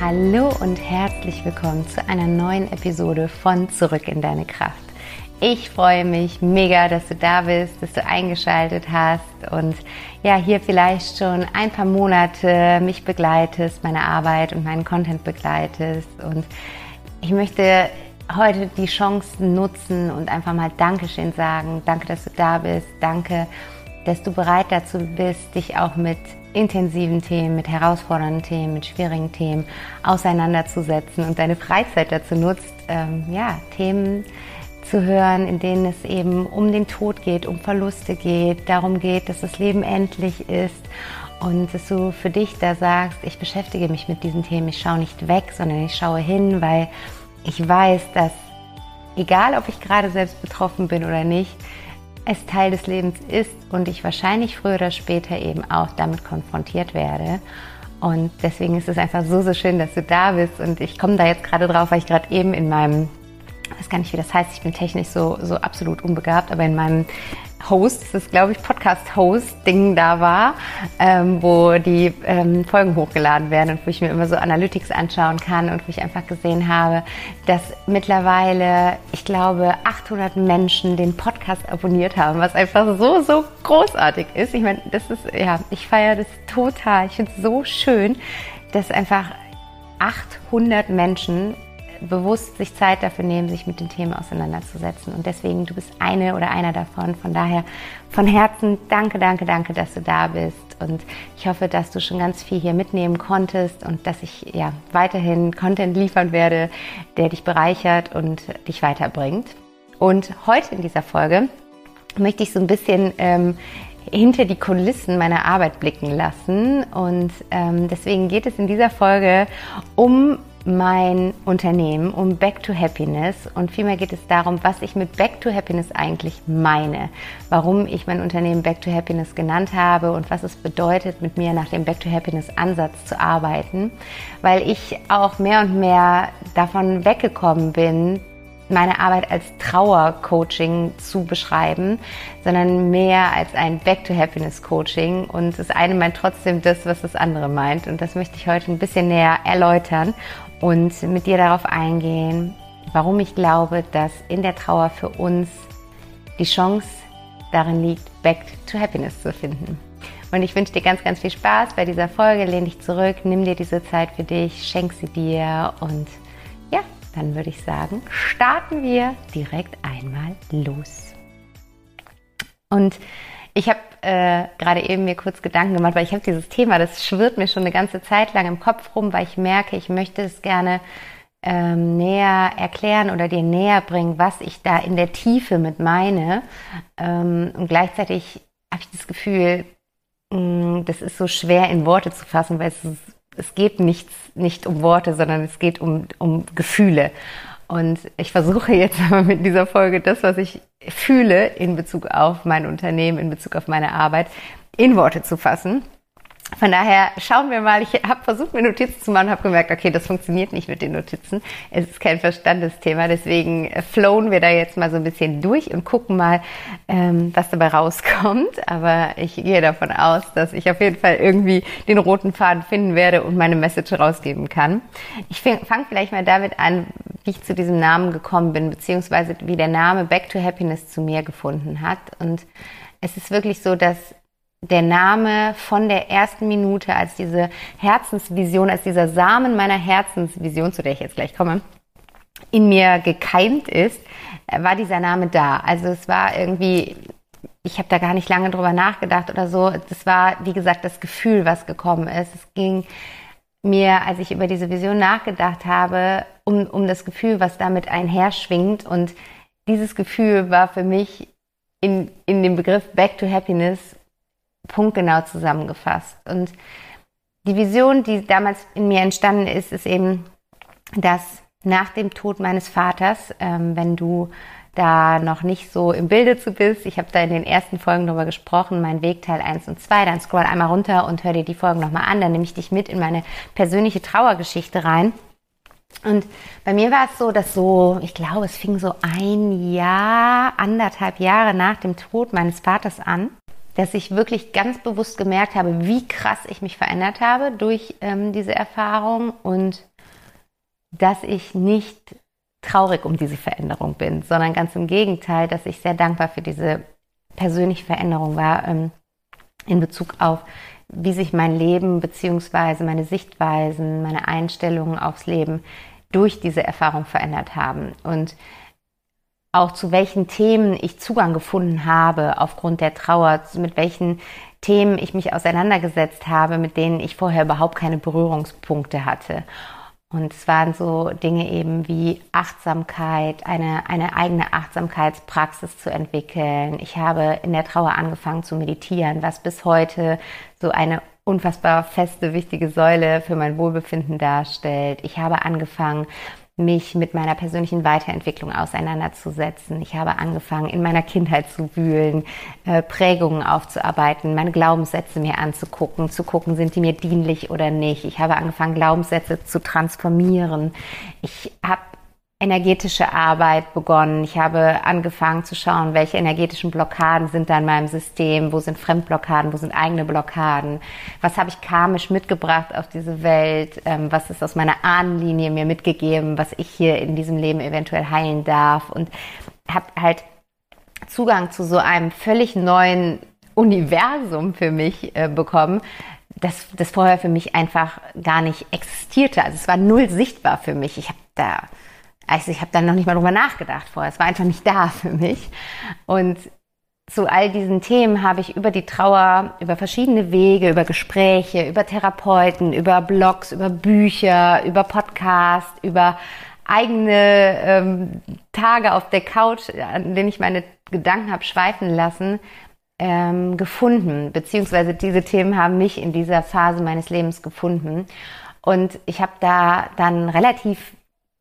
Hallo und herzlich willkommen zu einer neuen Episode von Zurück in deine Kraft. Ich freue mich mega, dass du da bist, dass du eingeschaltet hast und ja, hier vielleicht schon ein paar Monate mich begleitest, meine Arbeit und meinen Content begleitest. Und ich möchte heute die Chance nutzen und einfach mal Dankeschön sagen. Danke, dass du da bist. Danke, dass du bereit dazu bist, dich auch mit intensiven Themen, mit herausfordernden Themen, mit schwierigen Themen auseinanderzusetzen und deine Freizeit dazu nutzt, ähm, ja, Themen zu hören, in denen es eben um den Tod geht, um Verluste geht, darum geht, dass das Leben endlich ist und dass du für dich da sagst, ich beschäftige mich mit diesen Themen, ich schaue nicht weg, sondern ich schaue hin, weil ich weiß, dass egal ob ich gerade selbst betroffen bin oder nicht, es Teil des Lebens ist und ich wahrscheinlich früher oder später eben auch damit konfrontiert werde. Und deswegen ist es einfach so, so schön, dass du da bist. Und ich komme da jetzt gerade drauf, weil ich gerade eben in meinem, ich weiß gar nicht, wie das heißt, ich bin technisch so, so absolut unbegabt, aber in meinem Host, das glaube ich Podcast-Host-Ding da war, ähm, wo die ähm, Folgen hochgeladen werden und wo ich mir immer so Analytics anschauen kann und wo ich einfach gesehen habe, dass mittlerweile, ich glaube, 800 Menschen den Podcast abonniert haben, was einfach so, so großartig ist. Ich meine, das ist, ja, ich feiere das total. Ich finde es so schön, dass einfach 800 Menschen bewusst sich Zeit dafür nehmen, sich mit den Themen auseinanderzusetzen. Und deswegen, du bist eine oder einer davon. Von daher von Herzen danke, danke, danke, dass du da bist. Und ich hoffe, dass du schon ganz viel hier mitnehmen konntest und dass ich ja weiterhin Content liefern werde, der dich bereichert und dich weiterbringt. Und heute in dieser Folge möchte ich so ein bisschen ähm, hinter die Kulissen meiner Arbeit blicken lassen. Und ähm, deswegen geht es in dieser Folge um mein Unternehmen um Back to Happiness und vielmehr geht es darum, was ich mit Back to Happiness eigentlich meine, warum ich mein Unternehmen Back to Happiness genannt habe und was es bedeutet, mit mir nach dem Back to Happiness Ansatz zu arbeiten, weil ich auch mehr und mehr davon weggekommen bin, meine Arbeit als Trauercoaching zu beschreiben, sondern mehr als ein Back to Happiness Coaching. Und das eine meint trotzdem das, was das andere meint. Und das möchte ich heute ein bisschen näher erläutern und mit dir darauf eingehen, warum ich glaube, dass in der Trauer für uns die Chance darin liegt, Back to Happiness zu finden. Und ich wünsche dir ganz, ganz viel Spaß bei dieser Folge. Lehn dich zurück, nimm dir diese Zeit für dich, schenk sie dir und ja, dann würde ich sagen, starten wir direkt einmal los. Und ich habe äh, gerade eben mir kurz Gedanken gemacht, weil ich habe dieses Thema, das schwirrt mir schon eine ganze Zeit lang im Kopf rum, weil ich merke, ich möchte es gerne ähm, näher erklären oder dir näher bringen, was ich da in der Tiefe mit meine. Ähm, und gleichzeitig habe ich das Gefühl, mh, mm, das ist so schwer in Worte zu fassen, weil es, es geht nichts, nicht um Worte, sondern es geht um, um Gefühle. Und ich versuche jetzt aber mit dieser Folge das, was ich fühle in Bezug auf mein Unternehmen, in Bezug auf meine Arbeit, in Worte zu fassen. Von daher schauen wir mal. Ich habe versucht, mir Notizen zu machen und habe gemerkt, okay, das funktioniert nicht mit den Notizen. Es ist kein Verstandesthema. Deswegen flowen wir da jetzt mal so ein bisschen durch und gucken mal, ähm, was dabei rauskommt. Aber ich gehe davon aus, dass ich auf jeden Fall irgendwie den roten Faden finden werde und meine Message rausgeben kann. Ich fange vielleicht mal damit an, wie ich zu diesem Namen gekommen bin, beziehungsweise wie der Name Back to Happiness zu mir gefunden hat. Und es ist wirklich so, dass der Name von der ersten Minute, als diese Herzensvision, als dieser Samen meiner Herzensvision, zu der ich jetzt gleich komme, in mir gekeimt ist, war dieser Name da. Also es war irgendwie, ich habe da gar nicht lange drüber nachgedacht oder so. Das war, wie gesagt, das Gefühl, was gekommen ist. Es ging mir, als ich über diese Vision nachgedacht habe, um, um das Gefühl, was damit einherschwingt. Und dieses Gefühl war für mich in, in dem Begriff Back to Happiness punktgenau zusammengefasst. Und die Vision, die damals in mir entstanden ist, ist eben, dass nach dem Tod meines Vaters, ähm, wenn du da noch nicht so im Bilde zu bist, ich habe da in den ersten Folgen drüber gesprochen, mein Weg Teil 1 und 2, dann scroll einmal runter und hör dir die Folgen nochmal an, dann nehme ich dich mit in meine persönliche Trauergeschichte rein. Und bei mir war es so, dass so, ich glaube, es fing so ein Jahr, anderthalb Jahre nach dem Tod meines Vaters an, dass ich wirklich ganz bewusst gemerkt habe, wie krass ich mich verändert habe durch ähm, diese Erfahrung und dass ich nicht traurig um diese Veränderung bin, sondern ganz im Gegenteil, dass ich sehr dankbar für diese persönliche Veränderung war ähm, in Bezug auf, wie sich mein Leben beziehungsweise meine Sichtweisen, meine Einstellungen aufs Leben durch diese Erfahrung verändert haben. Und auch zu welchen Themen ich Zugang gefunden habe aufgrund der Trauer, mit welchen Themen ich mich auseinandergesetzt habe, mit denen ich vorher überhaupt keine Berührungspunkte hatte. Und es waren so Dinge eben wie Achtsamkeit, eine, eine eigene Achtsamkeitspraxis zu entwickeln. Ich habe in der Trauer angefangen zu meditieren, was bis heute so eine unfassbar feste, wichtige Säule für mein Wohlbefinden darstellt. Ich habe angefangen, mich mit meiner persönlichen Weiterentwicklung auseinanderzusetzen. Ich habe angefangen, in meiner Kindheit zu wühlen, äh, Prägungen aufzuarbeiten, meine Glaubenssätze mir anzugucken, zu gucken, sind die mir dienlich oder nicht. Ich habe angefangen, Glaubenssätze zu transformieren. Ich habe energetische Arbeit begonnen. Ich habe angefangen zu schauen, welche energetischen Blockaden sind da in meinem System, wo sind Fremdblockaden, wo sind eigene Blockaden, was habe ich karmisch mitgebracht auf diese Welt, ähm, was ist aus meiner Ahnenlinie mir mitgegeben, was ich hier in diesem Leben eventuell heilen darf und habe halt Zugang zu so einem völlig neuen Universum für mich äh, bekommen, das, das vorher für mich einfach gar nicht existierte. Also es war null sichtbar für mich. Ich habe da also ich habe dann noch nicht mal drüber nachgedacht vorher. Es war einfach nicht da für mich. Und zu all diesen Themen habe ich über die Trauer, über verschiedene Wege, über Gespräche, über Therapeuten, über Blogs, über Bücher, über Podcasts, über eigene ähm, Tage auf der Couch, an denen ich meine Gedanken habe schweifen lassen, ähm, gefunden. Beziehungsweise diese Themen haben mich in dieser Phase meines Lebens gefunden. Und ich habe da dann relativ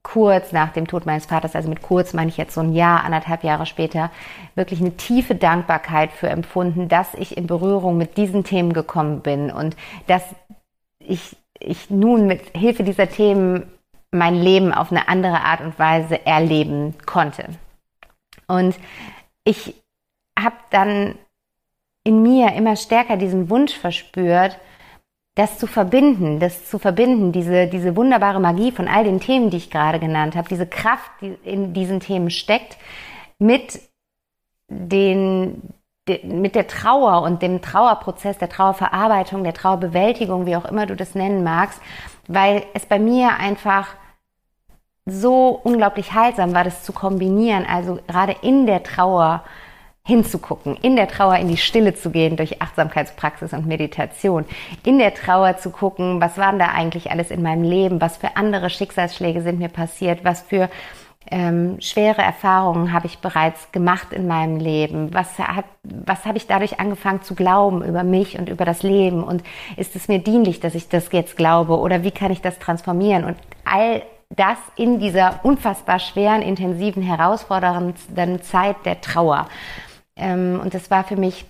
kurz nach dem Tod meines Vaters, also mit kurz meine ich jetzt so ein Jahr, anderthalb Jahre später, wirklich eine tiefe Dankbarkeit für empfunden, dass ich in Berührung mit diesen Themen gekommen bin und dass ich, ich nun mit Hilfe dieser Themen mein Leben auf eine andere Art und Weise erleben konnte. Und ich habe dann in mir immer stärker diesen Wunsch verspürt, das zu verbinden, das zu verbinden, diese, diese wunderbare Magie von all den Themen, die ich gerade genannt habe, diese Kraft, die in diesen Themen steckt, mit den, mit der Trauer und dem Trauerprozess, der Trauerverarbeitung, der Trauerbewältigung, wie auch immer du das nennen magst, weil es bei mir einfach so unglaublich heilsam war, das zu kombinieren, also gerade in der Trauer hinzugucken, in der Trauer in die Stille zu gehen durch Achtsamkeitspraxis und Meditation, in der Trauer zu gucken, was waren da eigentlich alles in meinem Leben, was für andere Schicksalsschläge sind mir passiert, was für ähm, schwere Erfahrungen habe ich bereits gemacht in meinem Leben? Was, hat, was habe ich dadurch angefangen zu glauben über mich und über das Leben? Und ist es mir dienlich, dass ich das jetzt glaube? Oder wie kann ich das transformieren? Und all das in dieser unfassbar schweren, intensiven, herausfordernden Zeit der Trauer. Ähm, und das war für mich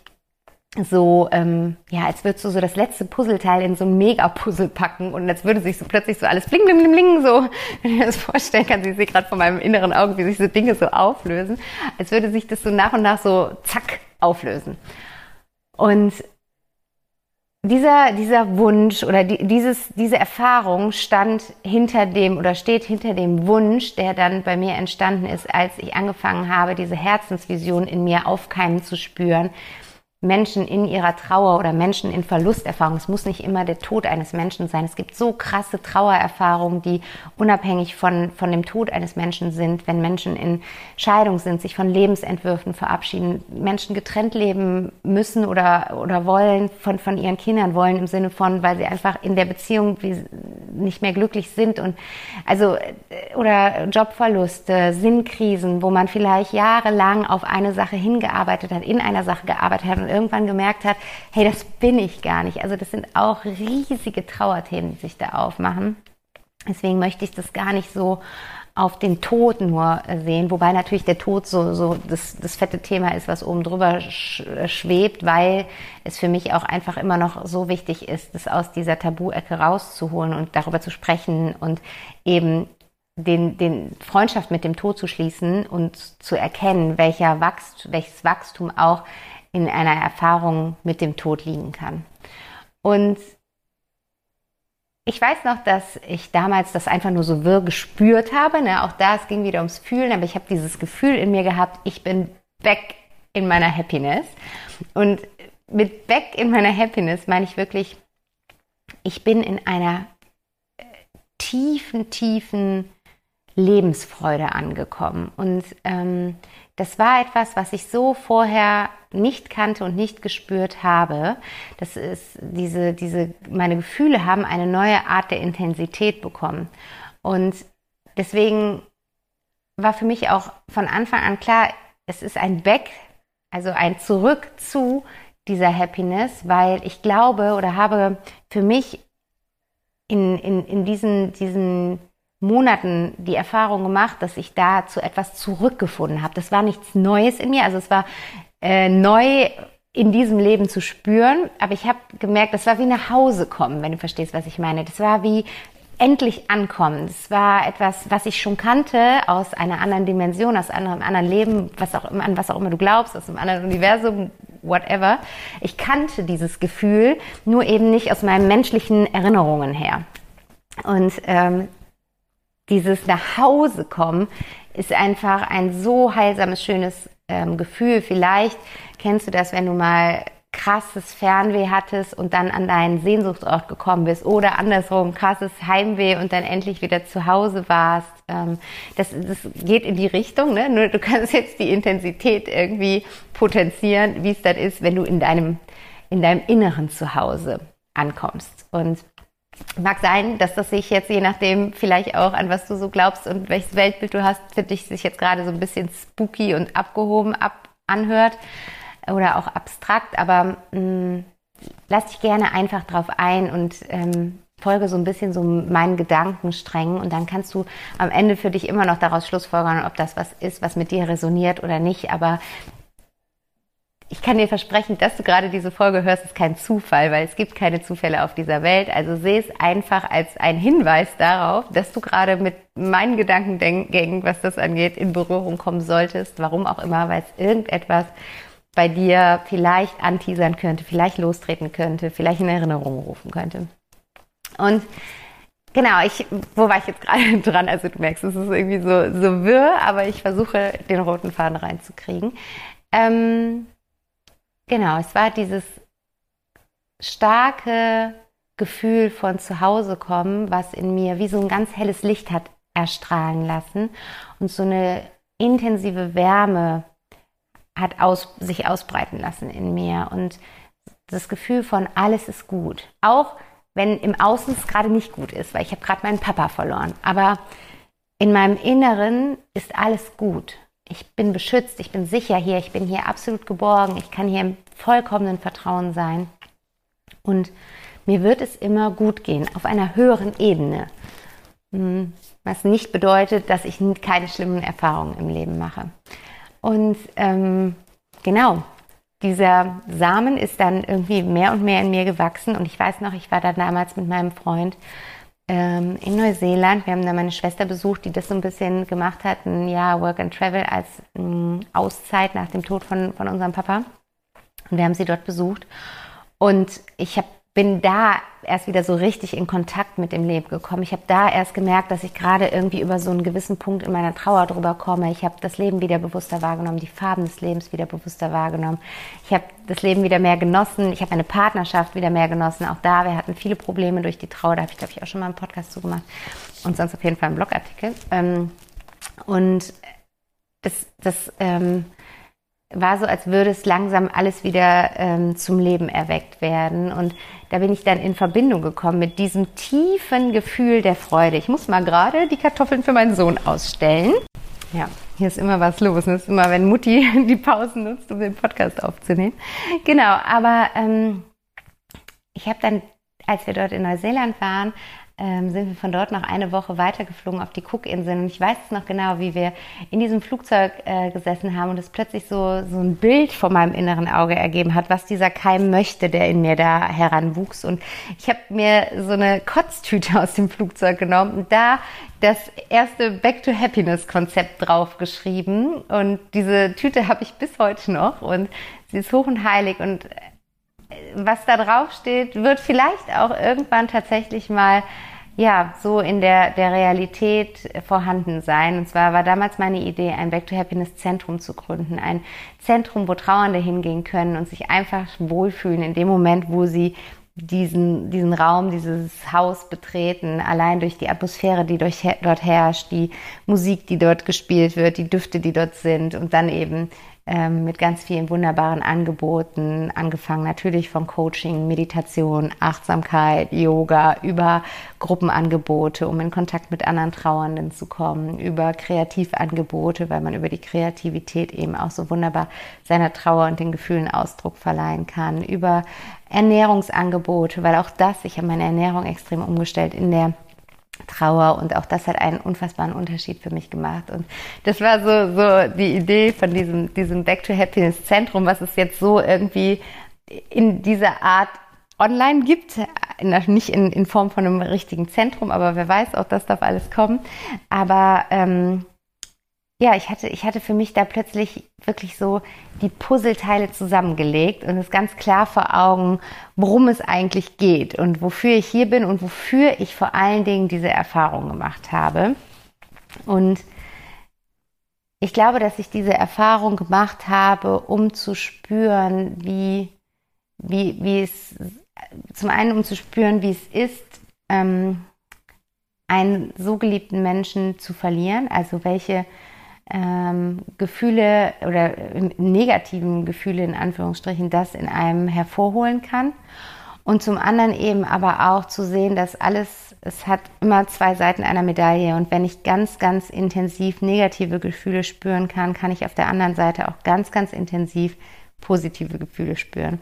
so, ähm, ja, als würdest du so das letzte Puzzleteil in so ein Mega-Puzzle packen und als würde sich so plötzlich so alles bling, bling, bling, bling, so, wenn du dir das vorstellen kannst, ich sehe gerade vor meinem inneren Auge, wie sich so Dinge so auflösen, als würde sich das so nach und nach so zack auflösen. Und dieser, dieser Wunsch oder die, dieses, diese Erfahrung stand hinter dem oder steht hinter dem Wunsch, der dann bei mir entstanden ist, als ich angefangen habe, diese Herzensvision in mir aufkeimen zu spüren, Menschen in ihrer Trauer oder Menschen in Verlusterfahrung. Es muss nicht immer der Tod eines Menschen sein. Es gibt so krasse Trauererfahrungen, die unabhängig von, von dem Tod eines Menschen sind, wenn Menschen in Scheidung sind, sich von Lebensentwürfen verabschieden, Menschen getrennt leben müssen oder, oder wollen, von, von ihren Kindern wollen im Sinne von, weil sie einfach in der Beziehung nicht mehr glücklich sind und also, oder Jobverluste, Sinnkrisen, wo man vielleicht jahrelang auf eine Sache hingearbeitet hat, in einer Sache gearbeitet hat und irgendwann gemerkt hat, hey, das bin ich gar nicht. Also das sind auch riesige Trauerthemen, die sich da aufmachen. Deswegen möchte ich das gar nicht so auf den Tod nur sehen, wobei natürlich der Tod so, so das, das fette Thema ist, was oben drüber schwebt, weil es für mich auch einfach immer noch so wichtig ist, das aus dieser Tabu-Ecke rauszuholen und darüber zu sprechen und eben den, den Freundschaft mit dem Tod zu schließen und zu erkennen, welcher Wachst, welches Wachstum auch in einer Erfahrung mit dem Tod liegen kann. Und ich weiß noch, dass ich damals das einfach nur so wirr gespürt habe. Ne? Auch da, es ging wieder ums Fühlen, aber ich habe dieses Gefühl in mir gehabt, ich bin back in meiner Happiness. Und mit back in meiner Happiness meine ich wirklich, ich bin in einer äh, tiefen, tiefen Lebensfreude angekommen. Und ähm, das war etwas, was ich so vorher nicht kannte und nicht gespürt habe. Das ist diese, diese, meine Gefühle haben eine neue Art der Intensität bekommen. Und deswegen war für mich auch von Anfang an klar, es ist ein Back, also ein Zurück zu dieser Happiness, weil ich glaube oder habe für mich in, in, in diesen, diesen Monaten die Erfahrung gemacht, dass ich da zu etwas zurückgefunden habe. Das war nichts Neues in mir, also es war äh, neu in diesem Leben zu spüren, aber ich habe gemerkt, das war wie nach Hause kommen, wenn du verstehst, was ich meine. Das war wie endlich ankommen. Das war etwas, was ich schon kannte aus einer anderen Dimension, aus einem anderen Leben, was auch an was auch immer du glaubst, aus einem anderen Universum, whatever. Ich kannte dieses Gefühl, nur eben nicht aus meinen menschlichen Erinnerungen her. Und ähm, dieses nach Hause kommen ist einfach ein so heilsames, schönes ähm, Gefühl. Vielleicht kennst du das, wenn du mal krasses Fernweh hattest und dann an deinen Sehnsuchtsort gekommen bist oder andersrum krasses Heimweh und dann endlich wieder zu Hause warst. Ähm, das, das geht in die Richtung, ne? Nur du kannst jetzt die Intensität irgendwie potenzieren, wie es dann ist, wenn du in deinem, in deinem inneren Zuhause ankommst. Und Mag sein, dass das sich jetzt je nachdem vielleicht auch an was du so glaubst und welches Weltbild du hast, für dich sich jetzt gerade so ein bisschen spooky und abgehoben ab anhört oder auch abstrakt, aber mh, mm, lass dich gerne einfach drauf ein und ähm, folge so ein bisschen so meinen Gedankensträngen und dann kannst du am Ende für dich immer noch daraus schlussfolgern, ob das was ist, was mit dir resoniert oder nicht. Aber ich kann dir versprechen, dass du gerade diese Folge hörst, ist kein Zufall, weil es gibt keine Zufälle auf dieser Welt. Also sehe es einfach als ein Hinweis darauf, dass du gerade mit meinen Gedankengängen, was das angeht, in Berührung kommen solltest. Warum auch immer, weil es irgendetwas bei dir vielleicht anteasern könnte, vielleicht lostreten könnte, vielleicht in Erinnerung rufen könnte. Und genau, ich, wo war ich jetzt gerade dran? Also du merkst, es ist irgendwie so, so wirr, aber ich versuche, den roten Faden reinzukriegen. Ähm, Genau, es war dieses starke Gefühl von zu Hause kommen, was in mir wie so ein ganz helles Licht hat erstrahlen lassen und so eine intensive Wärme hat aus, sich ausbreiten lassen in mir und das Gefühl von alles ist gut. Auch wenn im Außen es gerade nicht gut ist, weil ich habe gerade meinen Papa verloren. Aber in meinem Inneren ist alles gut ich bin beschützt, ich bin sicher hier, ich bin hier absolut geborgen, ich kann hier im vollkommenen Vertrauen sein. Und mir wird es immer gut gehen, auf einer höheren Ebene. Hm, was nicht bedeutet, dass ich keine schlimmen Erfahrungen im Leben mache. Und ähm, genau, dieser Samen ist dann irgendwie mehr und mehr in mir gewachsen. Und ich weiß noch, ich war da damals mit meinem Freund ähm, in Neuseeland. Wir haben da meine Schwester besucht, die das so ein bisschen gemacht hat, ein Jahr Work and Travel als ähm, Auszeit nach dem Tod von, von unserem Papa. Und wir haben sie dort besucht. Und ich habe bin da erst wieder so richtig in Kontakt mit dem Leben gekommen. Ich habe da erst gemerkt, dass ich gerade irgendwie über so einen gewissen Punkt in meiner Trauer drüber komme. Ich habe das Leben wieder bewusster wahrgenommen, die Farben des Lebens wieder bewusster wahrgenommen. Ich habe das Leben wieder mehr genossen. Ich habe eine Partnerschaft wieder mehr genossen. Auch da, wir hatten viele Probleme durch die Trauer. Da habe ich, glaube ich, auch schon mal einen Podcast zugemacht. Und sonst auf jeden Fall einen Blogartikel. Ähm, und das, das ähm, war so, als würde es langsam alles wieder ähm, zum Leben erweckt werden. Und da bin ich dann in Verbindung gekommen mit diesem tiefen Gefühl der Freude. Ich muss mal gerade die Kartoffeln für meinen Sohn ausstellen. Ja, hier ist immer was los. Das ist immer, wenn Mutti die Pausen nutzt, um den Podcast aufzunehmen. Genau, aber ähm, ich habe dann, als wir dort in Neuseeland waren, ähm, sind wir von dort noch eine Woche weitergeflogen auf die Cookinseln. Und ich weiß es noch genau, wie wir in diesem Flugzeug äh, gesessen haben und es plötzlich so, so ein Bild vor meinem inneren Auge ergeben hat, was dieser Keim möchte, der in mir da heranwuchs. Und ich habe mir so eine Kotztüte aus dem Flugzeug genommen und da das erste Back to Happiness Konzept draufgeschrieben. Und diese Tüte habe ich bis heute noch und sie ist hoch und heilig und was da drauf steht, wird vielleicht auch irgendwann tatsächlich mal ja, so in der, der Realität vorhanden sein. Und zwar war damals meine Idee, ein Back to Happiness Zentrum zu gründen. Ein Zentrum, wo Trauernde hingehen können und sich einfach wohlfühlen in dem Moment, wo sie diesen, diesen Raum, dieses Haus betreten, allein durch die Atmosphäre, die durch, dort herrscht, die Musik, die dort gespielt wird, die Düfte, die dort sind und dann eben ähm, mit ganz vielen wunderbaren Angeboten, angefangen natürlich von Coaching, Meditation, Achtsamkeit, Yoga, über Gruppenangebote, um in Kontakt mit anderen Trauernden zu kommen, über Kreativangebote, weil man über die Kreativität eben auch so wunderbar seiner Trauer und den Gefühlen Ausdruck verleihen kann, über Ernährungsangebote, weil auch das, ich habe meine Ernährung extrem umgestellt in der Trauer und auch das hat einen unfassbaren Unterschied für mich gemacht und das war so so die Idee von diesem diesem Back to Happiness Zentrum, was es jetzt so irgendwie in dieser Art online gibt, nicht in, in Form von einem richtigen Zentrum, aber wer weiß, auch das darf alles kommen. Aber ähm, ja, ich hatte, ich hatte für mich da plötzlich wirklich so die Puzzleteile zusammengelegt und es ganz klar vor Augen, worum es eigentlich geht und wofür ich hier bin und wofür ich vor allen Dingen diese Erfahrung gemacht habe. Und ich glaube, dass ich diese Erfahrung gemacht habe, um zu spüren, wie, wie, wie es, zum einen um zu spüren, wie es ist, ähm, einen so geliebten Menschen zu verlieren, also welche ähm, Gefühle oder negativen Gefühle in Anführungsstrichen das in einem hervorholen kann. Und zum anderen eben aber auch zu sehen, dass alles, es hat immer zwei Seiten einer Medaille. Und wenn ich ganz, ganz intensiv negative Gefühle spüren kann, kann ich auf der anderen Seite auch ganz, ganz intensiv positive Gefühle spüren.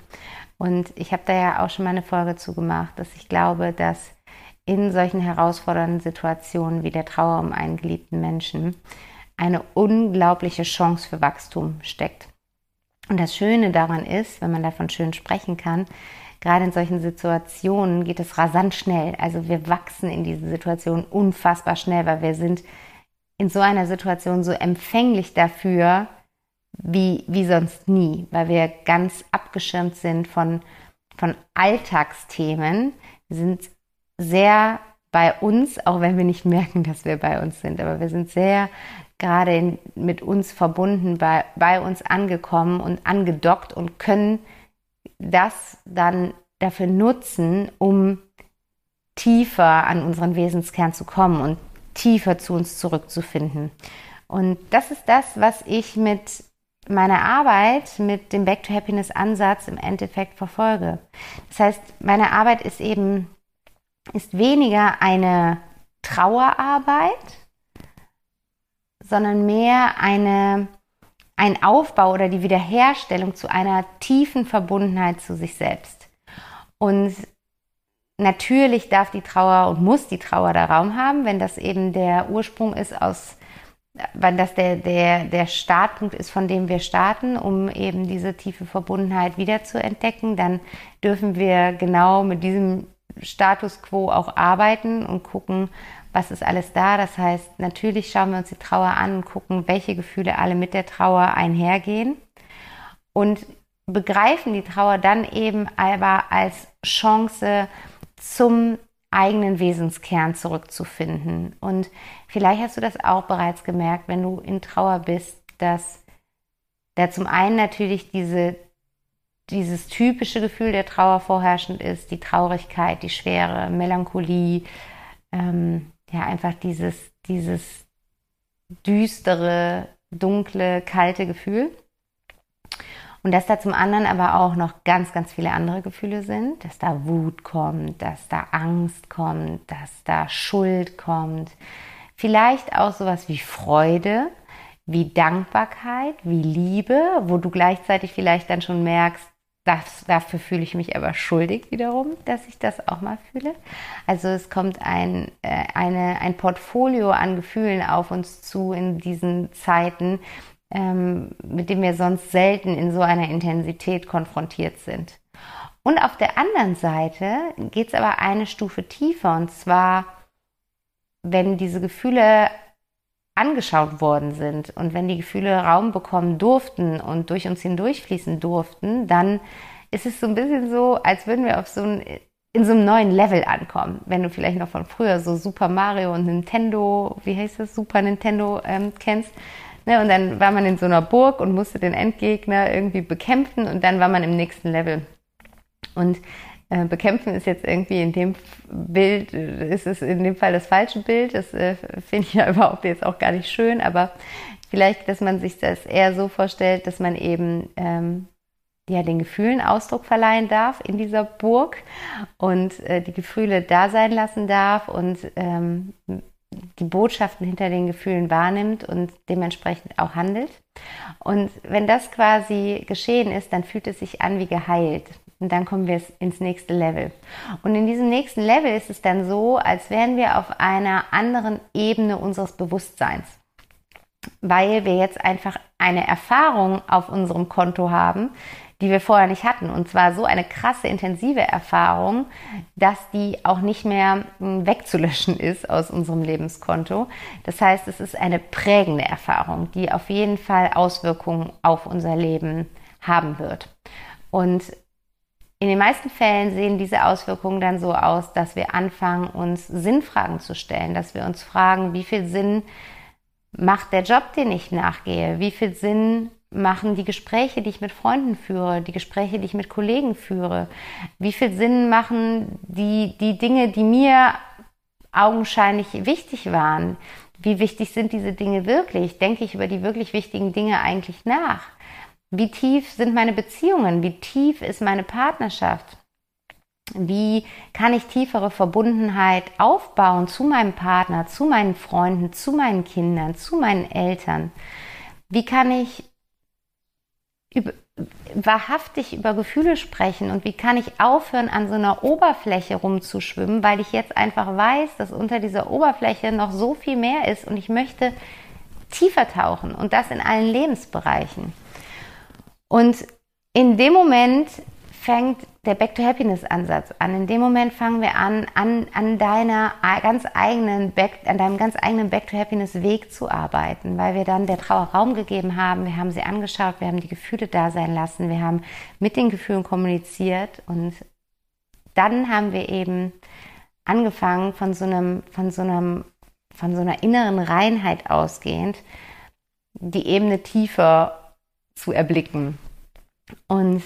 Und ich habe da ja auch schon mal eine Folge zu gemacht, dass ich glaube, dass in solchen herausfordernden Situationen wie der Trauer um einen geliebten Menschen eine unglaubliche Chance für Wachstum steckt. Und das Schöne daran ist, wenn man davon schön sprechen kann, gerade in solchen Situationen geht es rasant schnell. Also wir wachsen in diesen Situationen unfassbar schnell, weil wir sind in so einer Situation so empfänglich dafür wie, wie sonst nie, weil wir ganz abgeschirmt sind von, von Alltagsthemen, wir sind sehr bei uns, auch wenn wir nicht merken, dass wir bei uns sind, aber wir sind sehr gerade in, mit uns verbunden, bei, bei uns angekommen und angedockt und können das dann dafür nutzen, um tiefer an unseren Wesenskern zu kommen und tiefer zu uns zurückzufinden. Und das ist das, was ich mit meiner Arbeit, mit dem Back to Happiness Ansatz im Endeffekt verfolge. Das heißt, meine Arbeit ist eben, ist weniger eine Trauerarbeit, sondern mehr eine, ein Aufbau oder die Wiederherstellung zu einer tiefen Verbundenheit zu sich selbst. Und natürlich darf die Trauer und muss die Trauer da Raum haben, wenn das eben der Ursprung ist aus wenn das der, der, der Startpunkt ist, von dem wir starten, um eben diese tiefe Verbundenheit wieder zu entdecken, dann dürfen wir genau mit diesem Status quo auch arbeiten und gucken, was ist alles da. Das heißt, natürlich schauen wir uns die Trauer an und gucken, welche Gefühle alle mit der Trauer einhergehen. Und begreifen die Trauer dann eben aber als Chance zum eigenen Wesenskern zurückzufinden. Und vielleicht hast du das auch bereits gemerkt, wenn du in Trauer bist, dass da zum einen natürlich diese, dieses typische Gefühl der Trauer vorherrschend ist, die Traurigkeit, die Schwere, Melancholie, ähm, ja, einfach dieses, dieses düstere, dunkle, kalte Gefühl. Und dass da zum anderen aber auch noch ganz, ganz viele andere Gefühle sind, dass da Wut kommt, dass da Angst kommt, dass da Schuld kommt, vielleicht auch sowas wie Freude, wie Dankbarkeit, wie Liebe, wo du gleichzeitig vielleicht dann schon merkst, das, dafür fühle ich mich aber schuldig wiederum, dass ich das auch mal fühle. Also es kommt ein, äh, eine, ein Portfolio an Gefühlen auf uns zu in diesen Zeiten, ähm, mit dem wir sonst selten in so einer Intensität konfrontiert sind. Und auf der anderen Seite geht es aber eine Stufe tiefer und zwar, wenn diese Gefühle angeschaut worden sind und wenn die Gefühle Raum bekommen durften und durch uns hindurchfließen durften, dann ist es so ein bisschen so, als würden wir auf so ein, in so einem neuen Level ankommen. Wenn du vielleicht noch von früher so Super Mario und Nintendo, wie heißt das, Super Nintendo ähm, kennst, Ne, und dann war man in so einer Burg und musste den Endgegner irgendwie bekämpfen und dann war man im nächsten Level. Und äh, bekämpfen ist jetzt irgendwie in dem Bild, ist es in dem Fall das falsche Bild. Das äh, finde ich ja überhaupt jetzt auch gar nicht schön, aber vielleicht, dass man sich das eher so vorstellt, dass man eben ähm, ja, den Gefühlen Ausdruck verleihen darf in dieser Burg und äh, die Gefühle da sein lassen darf und ähm, die Botschaften hinter den Gefühlen wahrnimmt und dementsprechend auch handelt. Und wenn das quasi geschehen ist, dann fühlt es sich an wie geheilt. Und dann kommen wir ins nächste Level. Und in diesem nächsten Level ist es dann so, als wären wir auf einer anderen Ebene unseres Bewusstseins. Weil wir jetzt einfach eine Erfahrung auf unserem Konto haben, die wir vorher nicht hatten. Und zwar so eine krasse, intensive Erfahrung, dass die auch nicht mehr hm, wegzulöschen ist aus unserem Lebenskonto. Das heißt, es ist eine prägende Erfahrung, die auf jeden Fall Auswirkungen auf unser Leben haben wird. Und in den meisten Fällen sehen diese Auswirkungen dann so aus, dass wir anfangen, uns Sinnfragen zu stellen, dass wir uns fragen, wie viel Sinn macht der Job, den ich nachgehe? Wie viel Sinn machen die Gespräche, die ich mit Freunden führe, die Gespräche, die ich mit Kollegen führe? Wie viel Sinn machen die, die Dinge, die mir augenscheinlich wichtig waren? Wie wichtig sind diese Dinge wirklich? Denke ich über die wirklich wichtigen Dinge eigentlich nach? Wie tief sind meine Beziehungen? Wie tief ist meine Partnerschaft? Wie kann ich tiefere Verbundenheit aufbauen zu meinem Partner, zu meinen Freunden, zu meinen Kindern, zu meinen Eltern? Wie kann ich über, wahrhaftig über Gefühle sprechen und wie kann ich aufhören, an so einer Oberfläche rumzuschwimmen, weil ich jetzt einfach weiß, dass unter dieser Oberfläche noch so viel mehr ist und ich möchte tiefer tauchen und das in allen Lebensbereichen. Und in dem Moment fängt der Back to Happiness Ansatz an. In dem Moment fangen wir an, an, an deiner ganz eigenen Back, an deinem ganz eigenen Back to Happiness Weg zu arbeiten, weil wir dann der Trauer Raum gegeben haben. Wir haben sie angeschaut, wir haben die Gefühle da sein lassen, wir haben mit den Gefühlen kommuniziert und dann haben wir eben angefangen von so einem, von so einem, von so einer inneren Reinheit ausgehend, die Ebene tiefer zu erblicken. Und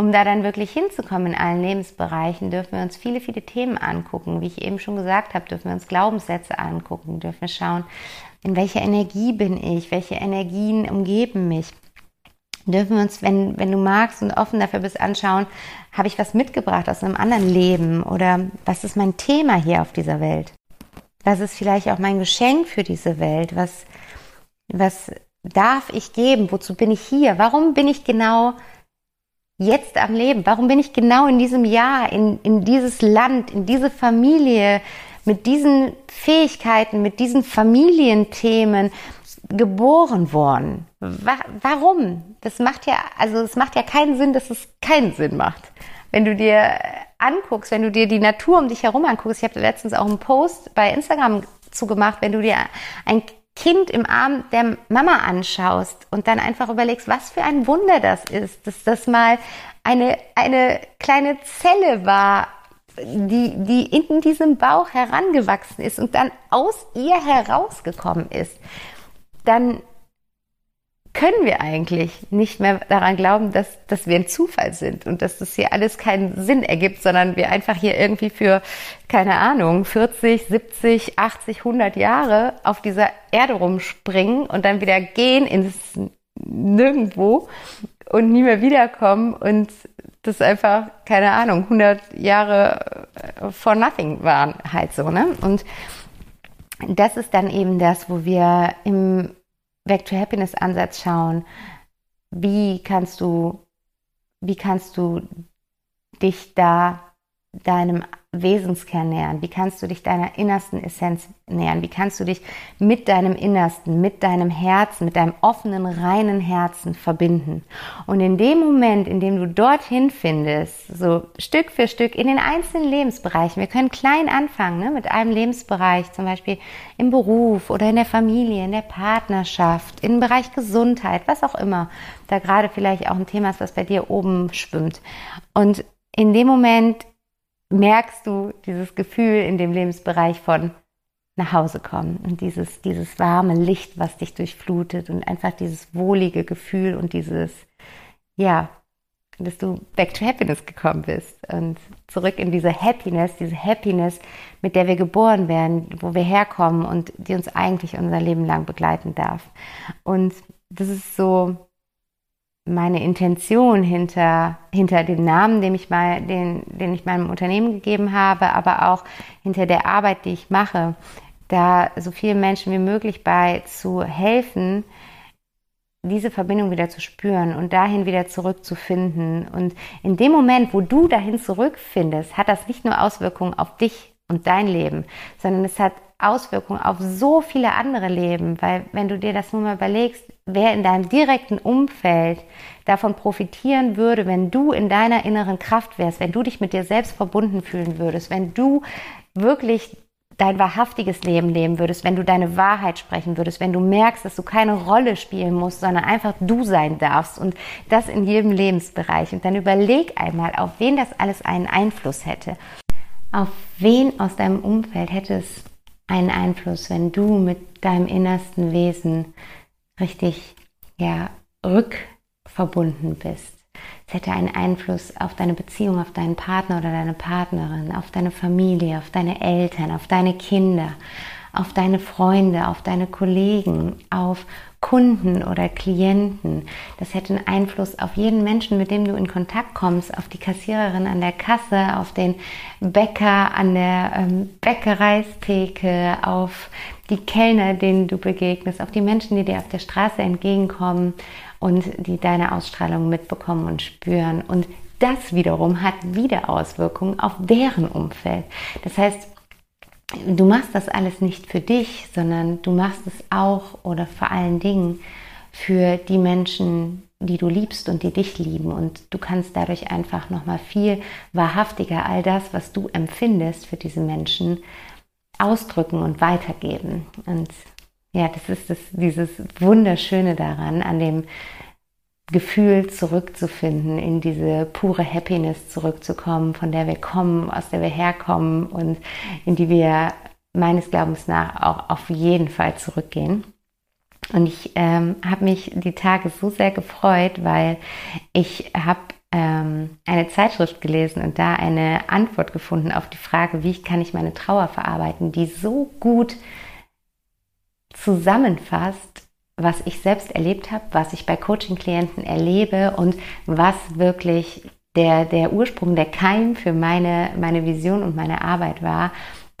um da dann wirklich hinzukommen in allen Lebensbereichen, dürfen wir uns viele, viele Themen angucken. Wie ich eben schon gesagt habe, dürfen wir uns Glaubenssätze angucken, dürfen wir schauen, in welcher Energie bin ich, welche Energien umgeben mich. Dürfen wir uns, wenn, wenn du magst und offen dafür bist, anschauen, habe ich was mitgebracht aus einem anderen Leben oder was ist mein Thema hier auf dieser Welt? Was ist vielleicht auch mein Geschenk für diese Welt? Was, was darf ich geben? Wozu bin ich hier? Warum bin ich genau jetzt am Leben? Warum bin ich genau in diesem Jahr, in, in dieses Land, in diese Familie, mit diesen Fähigkeiten, mit diesen Familienthemen geboren worden? Wa warum? Das macht ja, also es macht ja keinen Sinn, dass es keinen Sinn macht. Wenn du dir anguckst, wenn du dir die Natur um dich herum anguckst, ich habe letztens auch einen Post bei Instagram zugemacht, wenn du dir ein Kind im Arm der Mama anschaust und dann einfach überlegst, was für ein Wunder das ist, dass das mal eine, eine kleine Zelle war, die, die in diesem Bauch herangewachsen ist und dann aus ihr herausgekommen ist, dann können wir eigentlich nicht mehr daran glauben, dass, dass wir ein Zufall sind und dass das hier alles keinen Sinn ergibt, sondern wir einfach hier irgendwie für, keine Ahnung, 40, 70, 80, 100 Jahre auf dieser Erde rumspringen und dann wieder gehen ins Nirgendwo und nie mehr wiederkommen und das einfach, keine Ahnung, 100 Jahre äh, for nothing waren halt so, ne? Und das ist dann eben das, wo wir im Back to Happiness Ansatz schauen, wie kannst du, wie kannst du dich da deinem Wesenskern nähern? Wie kannst du dich deiner innersten Essenz nähern? Wie kannst du dich mit deinem Innersten, mit deinem Herzen, mit deinem offenen, reinen Herzen verbinden? Und in dem Moment, in dem du dorthin findest, so Stück für Stück in den einzelnen Lebensbereichen, wir können klein anfangen, ne, mit einem Lebensbereich, zum Beispiel im Beruf oder in der Familie, in der Partnerschaft, im Bereich Gesundheit, was auch immer, da gerade vielleicht auch ein Thema ist, was bei dir oben schwimmt. Und in dem Moment merkst du dieses Gefühl in dem Lebensbereich von nach Hause kommen und dieses, dieses warme Licht, was dich durchflutet und einfach dieses wohlige Gefühl und dieses, ja, dass du back to happiness gekommen bist und zurück in diese Happiness, diese Happiness, mit der wir geboren werden, wo wir herkommen und die uns eigentlich unser Leben lang begleiten darf. Und das ist so, meine Intention hinter, hinter dem Namen, den ich, mal, den, den ich meinem Unternehmen gegeben habe, aber auch hinter der Arbeit, die ich mache, da so vielen Menschen wie möglich bei zu helfen, diese Verbindung wieder zu spüren und dahin wieder zurückzufinden. Und in dem Moment, wo du dahin zurückfindest, hat das nicht nur Auswirkungen auf dich und dein Leben, sondern es hat Auswirkungen auf so viele andere Leben, weil wenn du dir das nur mal überlegst, wer in deinem direkten Umfeld davon profitieren würde, wenn du in deiner inneren Kraft wärst, wenn du dich mit dir selbst verbunden fühlen würdest, wenn du wirklich dein wahrhaftiges Leben leben würdest, wenn du deine Wahrheit sprechen würdest, wenn du merkst, dass du keine Rolle spielen musst, sondern einfach du sein darfst und das in jedem Lebensbereich. Und dann überleg einmal, auf wen das alles einen Einfluss hätte. Auf wen aus deinem Umfeld hätte es einen Einfluss, wenn du mit deinem innersten Wesen richtig ja, rückverbunden bist. Es hätte einen Einfluss auf deine Beziehung, auf deinen Partner oder deine Partnerin, auf deine Familie, auf deine Eltern, auf deine Kinder, auf deine Freunde, auf deine Kollegen, auf Kunden oder Klienten. Das hätte einen Einfluss auf jeden Menschen, mit dem du in Kontakt kommst, auf die Kassiererin an der Kasse, auf den Bäcker an der ähm, Bäckereistheke, auf die Kellner, denen du begegnest, auf die Menschen, die dir auf der Straße entgegenkommen und die deine Ausstrahlung mitbekommen und spüren. Und das wiederum hat wieder Auswirkungen auf deren Umfeld. Das heißt, du machst das alles nicht für dich, sondern du machst es auch oder vor allen Dingen für die Menschen, die du liebst und die dich lieben. Und du kannst dadurch einfach nochmal viel wahrhaftiger all das, was du empfindest für diese Menschen, ausdrücken und weitergeben. Und ja, das ist das, dieses Wunderschöne daran, an dem Gefühl zurückzufinden, in diese pure Happiness zurückzukommen, von der wir kommen, aus der wir herkommen und in die wir meines Glaubens nach auch auf jeden Fall zurückgehen. Und ich ähm, habe mich die Tage so sehr gefreut, weil ich habe ähm, eine Zeitschrift gelesen und da eine Antwort gefunden auf die Frage, wie kann ich meine Trauer verarbeiten, die so gut zusammenfasst, was ich selbst erlebt habe, was ich bei Coaching-Klienten erlebe und was wirklich der, der Ursprung, der Keim für meine, meine Vision und meine Arbeit war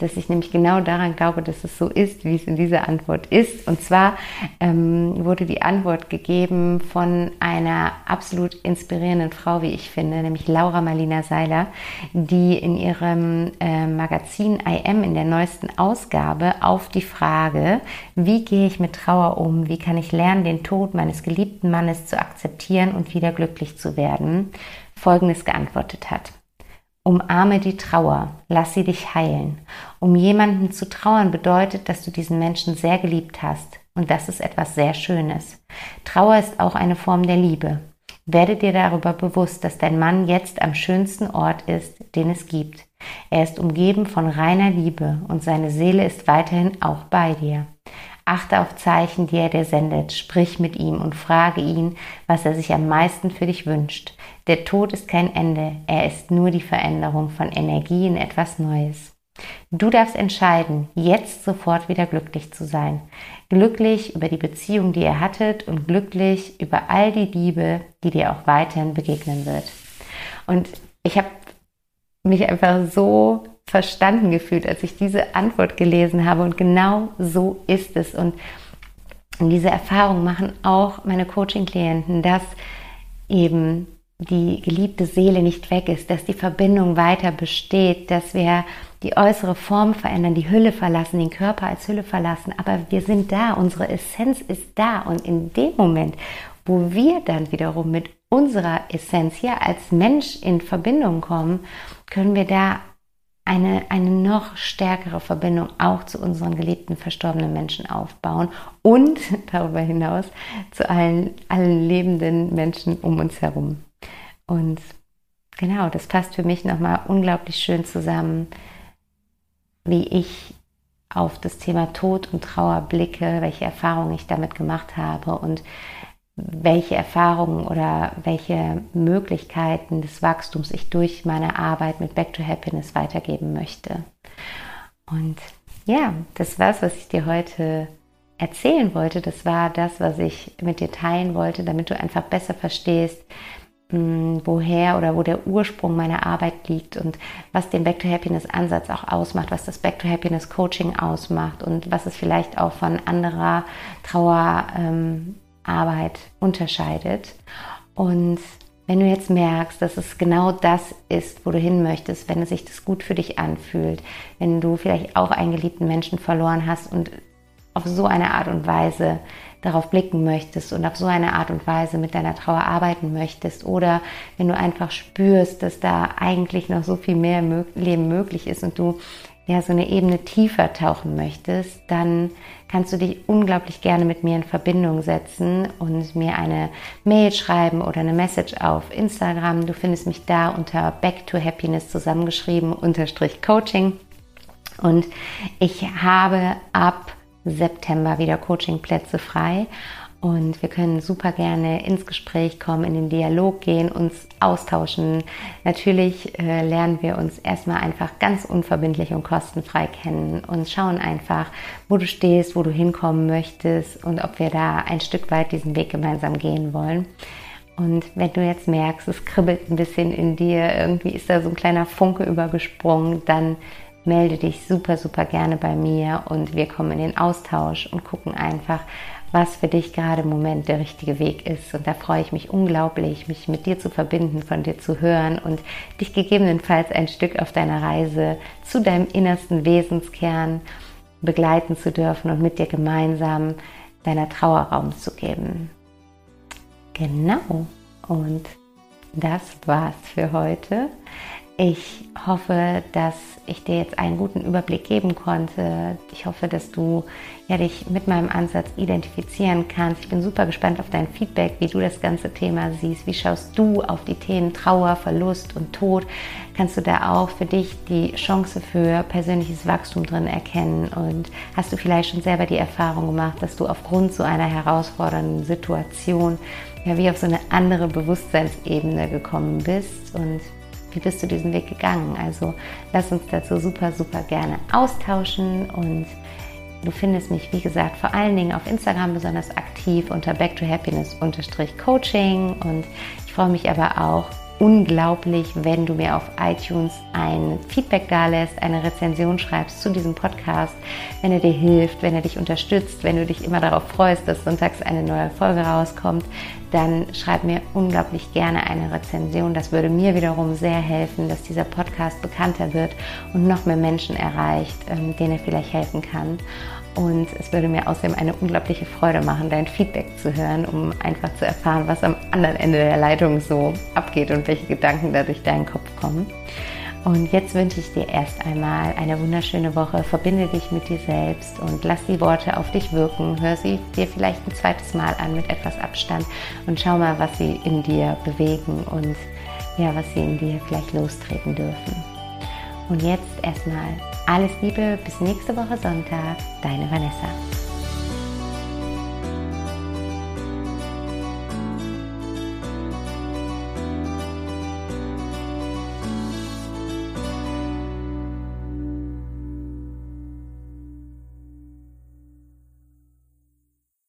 dass ich nämlich genau daran glaube, dass es so ist, wie es in dieser Antwort ist. Und zwar ähm, wurde die Antwort gegeben von einer absolut inspirierenden Frau, wie ich finde, nämlich Laura Marlina Seiler, die in ihrem äh, Magazin IM in der neuesten Ausgabe auf die Frage, wie gehe ich mit Trauer um, wie kann ich lernen, den Tod meines geliebten Mannes zu akzeptieren und wieder glücklich zu werden, Folgendes geantwortet hat. Umarme die Trauer, lass sie dich heilen. Um jemanden zu trauern bedeutet, dass du diesen Menschen sehr geliebt hast. Und das ist etwas sehr Schönes. Trauer ist auch eine Form der Liebe. Werde dir darüber bewusst, dass dein Mann jetzt am schönsten Ort ist, den es gibt. Er ist umgeben von reiner Liebe und seine Seele ist weiterhin auch bei dir. Achte auf Zeichen, die er dir sendet. Sprich mit ihm und frage ihn, was er sich am meisten für dich wünscht. Der Tod ist kein Ende, er ist nur die Veränderung von Energie in etwas Neues. Du darfst entscheiden, jetzt sofort wieder glücklich zu sein. Glücklich über die Beziehung, die ihr hattet und glücklich über all die Liebe, die dir auch weiterhin begegnen wird. Und ich habe mich einfach so verstanden gefühlt, als ich diese Antwort gelesen habe. Und genau so ist es. Und diese Erfahrung machen auch meine Coaching-Klienten, dass eben die geliebte Seele nicht weg ist, dass die Verbindung weiter besteht, dass wir die äußere Form verändern, die Hülle verlassen, den Körper als Hülle verlassen, aber wir sind da, unsere Essenz ist da und in dem Moment, wo wir dann wiederum mit unserer Essenz hier als Mensch in Verbindung kommen, können wir da eine, eine noch stärkere Verbindung auch zu unseren geliebten verstorbenen Menschen aufbauen und darüber hinaus zu allen, allen lebenden Menschen um uns herum. Und genau, das passt für mich nochmal unglaublich schön zusammen, wie ich auf das Thema Tod und Trauer blicke, welche Erfahrungen ich damit gemacht habe und welche Erfahrungen oder welche Möglichkeiten des Wachstums ich durch meine Arbeit mit Back to Happiness weitergeben möchte. Und ja, das war es, was ich dir heute erzählen wollte. Das war das, was ich mit dir teilen wollte, damit du einfach besser verstehst, woher oder wo der Ursprung meiner Arbeit liegt und was den Back to Happiness Ansatz auch ausmacht, was das Back to Happiness Coaching ausmacht und was es vielleicht auch von anderer Trauerarbeit ähm, unterscheidet. Und wenn du jetzt merkst, dass es genau das ist, wo du hin möchtest, wenn es sich das gut für dich anfühlt, wenn du vielleicht auch einen geliebten Menschen verloren hast und auf so eine Art und Weise darauf blicken möchtest und auf so eine Art und Weise mit deiner Trauer arbeiten möchtest oder wenn du einfach spürst, dass da eigentlich noch so viel mehr im Leben möglich ist und du ja so eine Ebene tiefer tauchen möchtest, dann kannst du dich unglaublich gerne mit mir in Verbindung setzen und mir eine Mail schreiben oder eine Message auf Instagram. Du findest mich da unter Back to Happiness zusammengeschrieben unterstrich Coaching. Und ich habe ab September wieder Coachingplätze frei. Und wir können super gerne ins Gespräch kommen, in den Dialog gehen, uns austauschen. Natürlich äh, lernen wir uns erstmal einfach ganz unverbindlich und kostenfrei kennen und schauen einfach, wo du stehst, wo du hinkommen möchtest und ob wir da ein Stück weit diesen Weg gemeinsam gehen wollen. Und wenn du jetzt merkst, es kribbelt ein bisschen in dir, irgendwie ist da so ein kleiner Funke übergesprungen, dann melde dich super, super gerne bei mir und wir kommen in den Austausch und gucken einfach, was für dich gerade im Moment der richtige Weg ist. Und da freue ich mich unglaublich, mich mit dir zu verbinden, von dir zu hören und dich gegebenenfalls ein Stück auf deiner Reise zu deinem innersten Wesenskern begleiten zu dürfen und mit dir gemeinsam deiner Trauer Raum zu geben. Genau. Und das war's für heute. Ich hoffe, dass ich dir jetzt einen guten Überblick geben konnte. Ich hoffe, dass du ja, dich mit meinem Ansatz identifizieren kannst. Ich bin super gespannt auf dein Feedback, wie du das ganze Thema siehst. Wie schaust du auf die Themen Trauer, Verlust und Tod? Kannst du da auch für dich die Chance für persönliches Wachstum drin erkennen? Und hast du vielleicht schon selber die Erfahrung gemacht, dass du aufgrund so einer herausfordernden Situation ja wie auf so eine andere Bewusstseinsebene gekommen bist und wie bist du diesen Weg gegangen? Also lass uns dazu super, super gerne austauschen und du findest mich, wie gesagt, vor allen Dingen auf Instagram besonders aktiv unter Back to Happiness Coaching und ich freue mich aber auch unglaublich, wenn du mir auf iTunes ein Feedback dalässt, eine Rezension schreibst zu diesem Podcast, wenn er dir hilft, wenn er dich unterstützt, wenn du dich immer darauf freust, dass sonntags eine neue Folge rauskommt, dann schreib mir unglaublich gerne eine Rezension. Das würde mir wiederum sehr helfen, dass dieser Podcast bekannter wird und noch mehr Menschen erreicht, ähm, denen er vielleicht helfen kann. Und es würde mir außerdem eine unglaubliche Freude machen, dein Feedback zu hören, um einfach zu erfahren, was am anderen Ende der Leitung so abgeht und welche Gedanken da durch deinen Kopf kommen. Und jetzt wünsche ich dir erst einmal eine wunderschöne Woche. Verbinde dich mit dir selbst und lass die Worte auf dich wirken. Hör sie dir vielleicht ein zweites Mal an mit etwas Abstand und schau mal, was sie in dir bewegen und ja, was sie in dir vielleicht lostreten dürfen. Und jetzt erstmal alles Liebe, bis nächste Woche Sonntag, deine Vanessa.